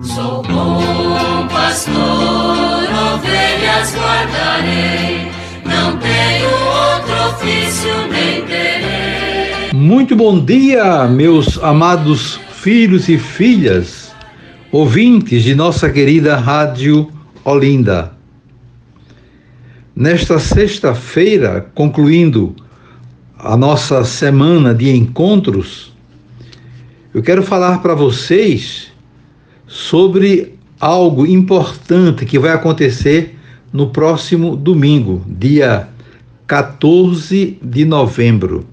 Sou bom pastor, ovelhas guardarei, não tenho outro ofício nem terei. Muito bom dia, meus amados filhos e filhas, ouvintes de nossa querida Rádio Olinda. Nesta sexta-feira, concluindo a nossa semana de encontros, eu quero falar para vocês sobre algo importante que vai acontecer no próximo domingo, dia 14 de novembro.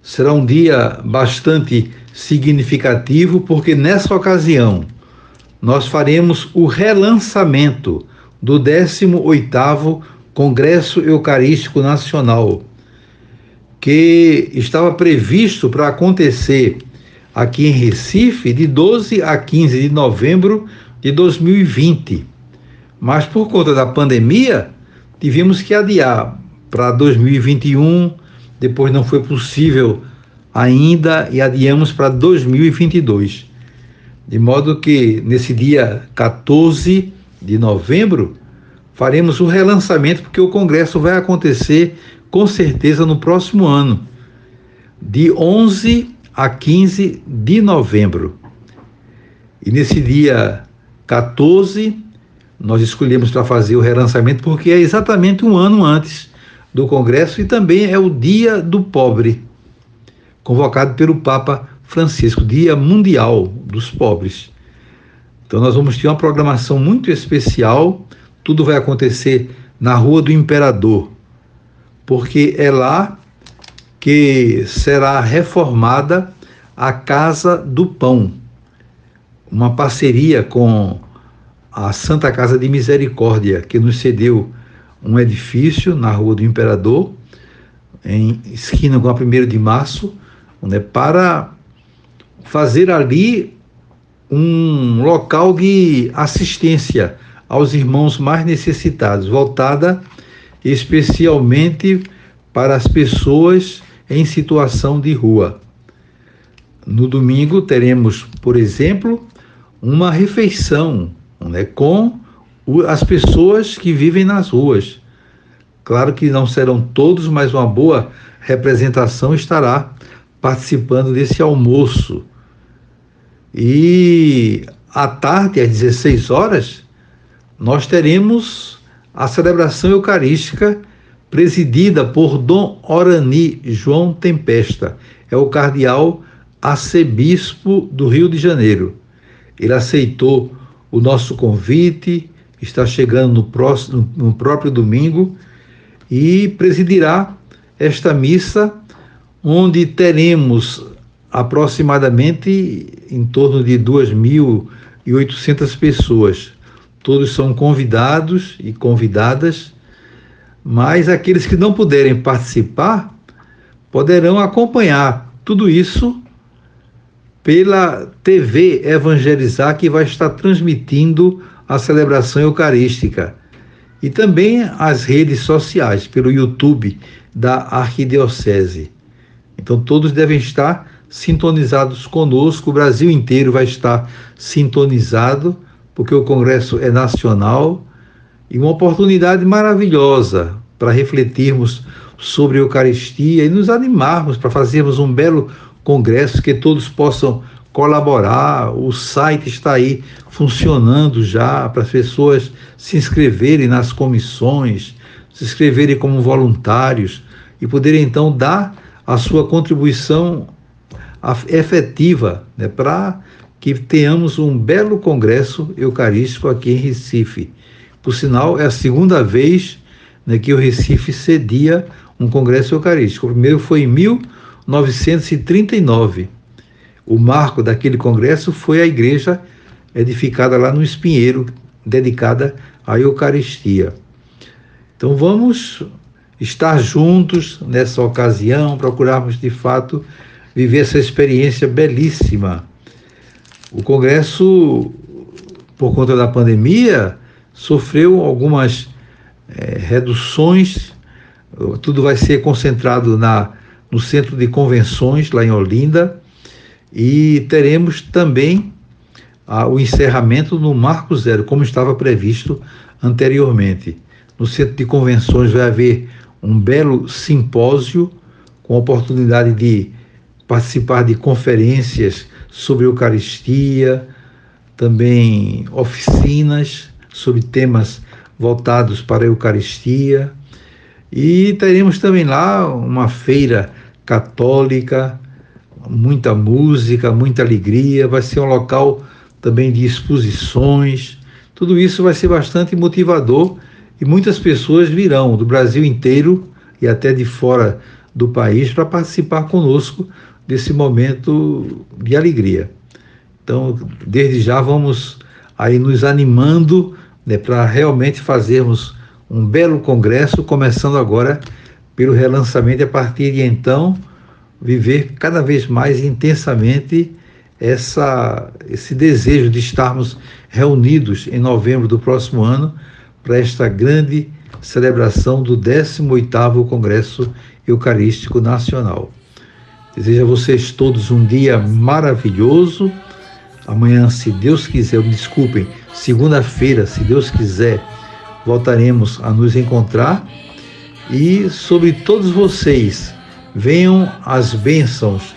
Será um dia bastante significativo porque nessa ocasião nós faremos o relançamento do 18º Congresso Eucarístico Nacional, que estava previsto para acontecer aqui em Recife de 12 a 15 de novembro de 2020. Mas por conta da pandemia, tivemos que adiar para 2021, depois não foi possível ainda e adiamos para 2022. De modo que nesse dia 14 de novembro faremos o relançamento, porque o congresso vai acontecer com certeza no próximo ano, de 11 a 15 de novembro. E nesse dia 14, nós escolhemos para fazer o relançamento porque é exatamente um ano antes do Congresso e também é o Dia do Pobre, convocado pelo Papa Francisco, Dia Mundial dos Pobres. Então nós vamos ter uma programação muito especial, tudo vai acontecer na Rua do Imperador, porque é lá que será reformada a Casa do Pão, uma parceria com a Santa Casa de Misericórdia, que nos cedeu um edifício na Rua do Imperador, em esquina com a 1 de março, né, para fazer ali um local de assistência aos irmãos mais necessitados, voltada especialmente para as pessoas em situação de rua. No domingo teremos, por exemplo, uma refeição né, com as pessoas que vivem nas ruas. Claro que não serão todos, mas uma boa representação estará participando desse almoço. E à tarde, às 16 horas, nós teremos a celebração eucarística presidida por Dom Orani João Tempesta, é o cardeal arcebispo do Rio de Janeiro. Ele aceitou o nosso convite, está chegando no, próximo, no próprio domingo e presidirá esta missa, onde teremos aproximadamente em torno de 2.800 pessoas. Todos são convidados e convidadas mas aqueles que não puderem participar poderão acompanhar tudo isso pela TV Evangelizar, que vai estar transmitindo a celebração eucarística. E também as redes sociais, pelo YouTube da Arquidiocese. Então todos devem estar sintonizados conosco, o Brasil inteiro vai estar sintonizado, porque o Congresso é nacional e uma oportunidade maravilhosa para refletirmos sobre a Eucaristia e nos animarmos para fazermos um belo congresso que todos possam colaborar. O site está aí funcionando já para as pessoas se inscreverem nas comissões, se inscreverem como voluntários e poderem então dar a sua contribuição efetiva né, para que tenhamos um belo congresso eucarístico aqui em Recife. Por sinal, é a segunda vez né, que o Recife cedia um congresso eucarístico. O primeiro foi em 1939. O marco daquele congresso foi a igreja edificada lá no Espinheiro, dedicada à Eucaristia. Então vamos estar juntos nessa ocasião, procurarmos de fato viver essa experiência belíssima. O congresso, por conta da pandemia, sofreu algumas é, reduções, tudo vai ser concentrado na, no centro de convenções, lá em Olinda, e teremos também a, o encerramento no Marco Zero, como estava previsto anteriormente. No centro de convenções vai haver um belo simpósio com oportunidade de participar de conferências sobre Eucaristia, também oficinas sobre temas voltados para a Eucaristia. E teremos também lá uma feira católica, muita música, muita alegria. Vai ser um local também de exposições. Tudo isso vai ser bastante motivador e muitas pessoas virão do Brasil inteiro e até de fora do país para participar conosco desse momento de alegria. Então, desde já vamos aí nos animando né, para realmente fazermos um belo congresso, começando agora pelo relançamento e a partir de então viver cada vez mais intensamente essa, esse desejo de estarmos reunidos em novembro do próximo ano para esta grande celebração do 18º Congresso Eucarístico Nacional. Desejo a vocês todos um dia maravilhoso. Amanhã, se Deus quiser, me desculpem, segunda-feira, se Deus quiser, voltaremos a nos encontrar. E sobre todos vocês, venham as bênçãos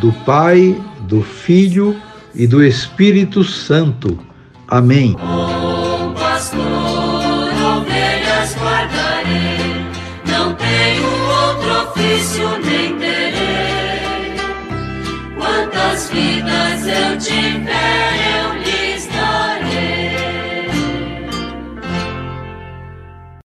do Pai, do Filho e do Espírito Santo. Amém. Bom pastor, ovelhas guardarei, não tenho outro ofício nem. Quantas vidas eu tiver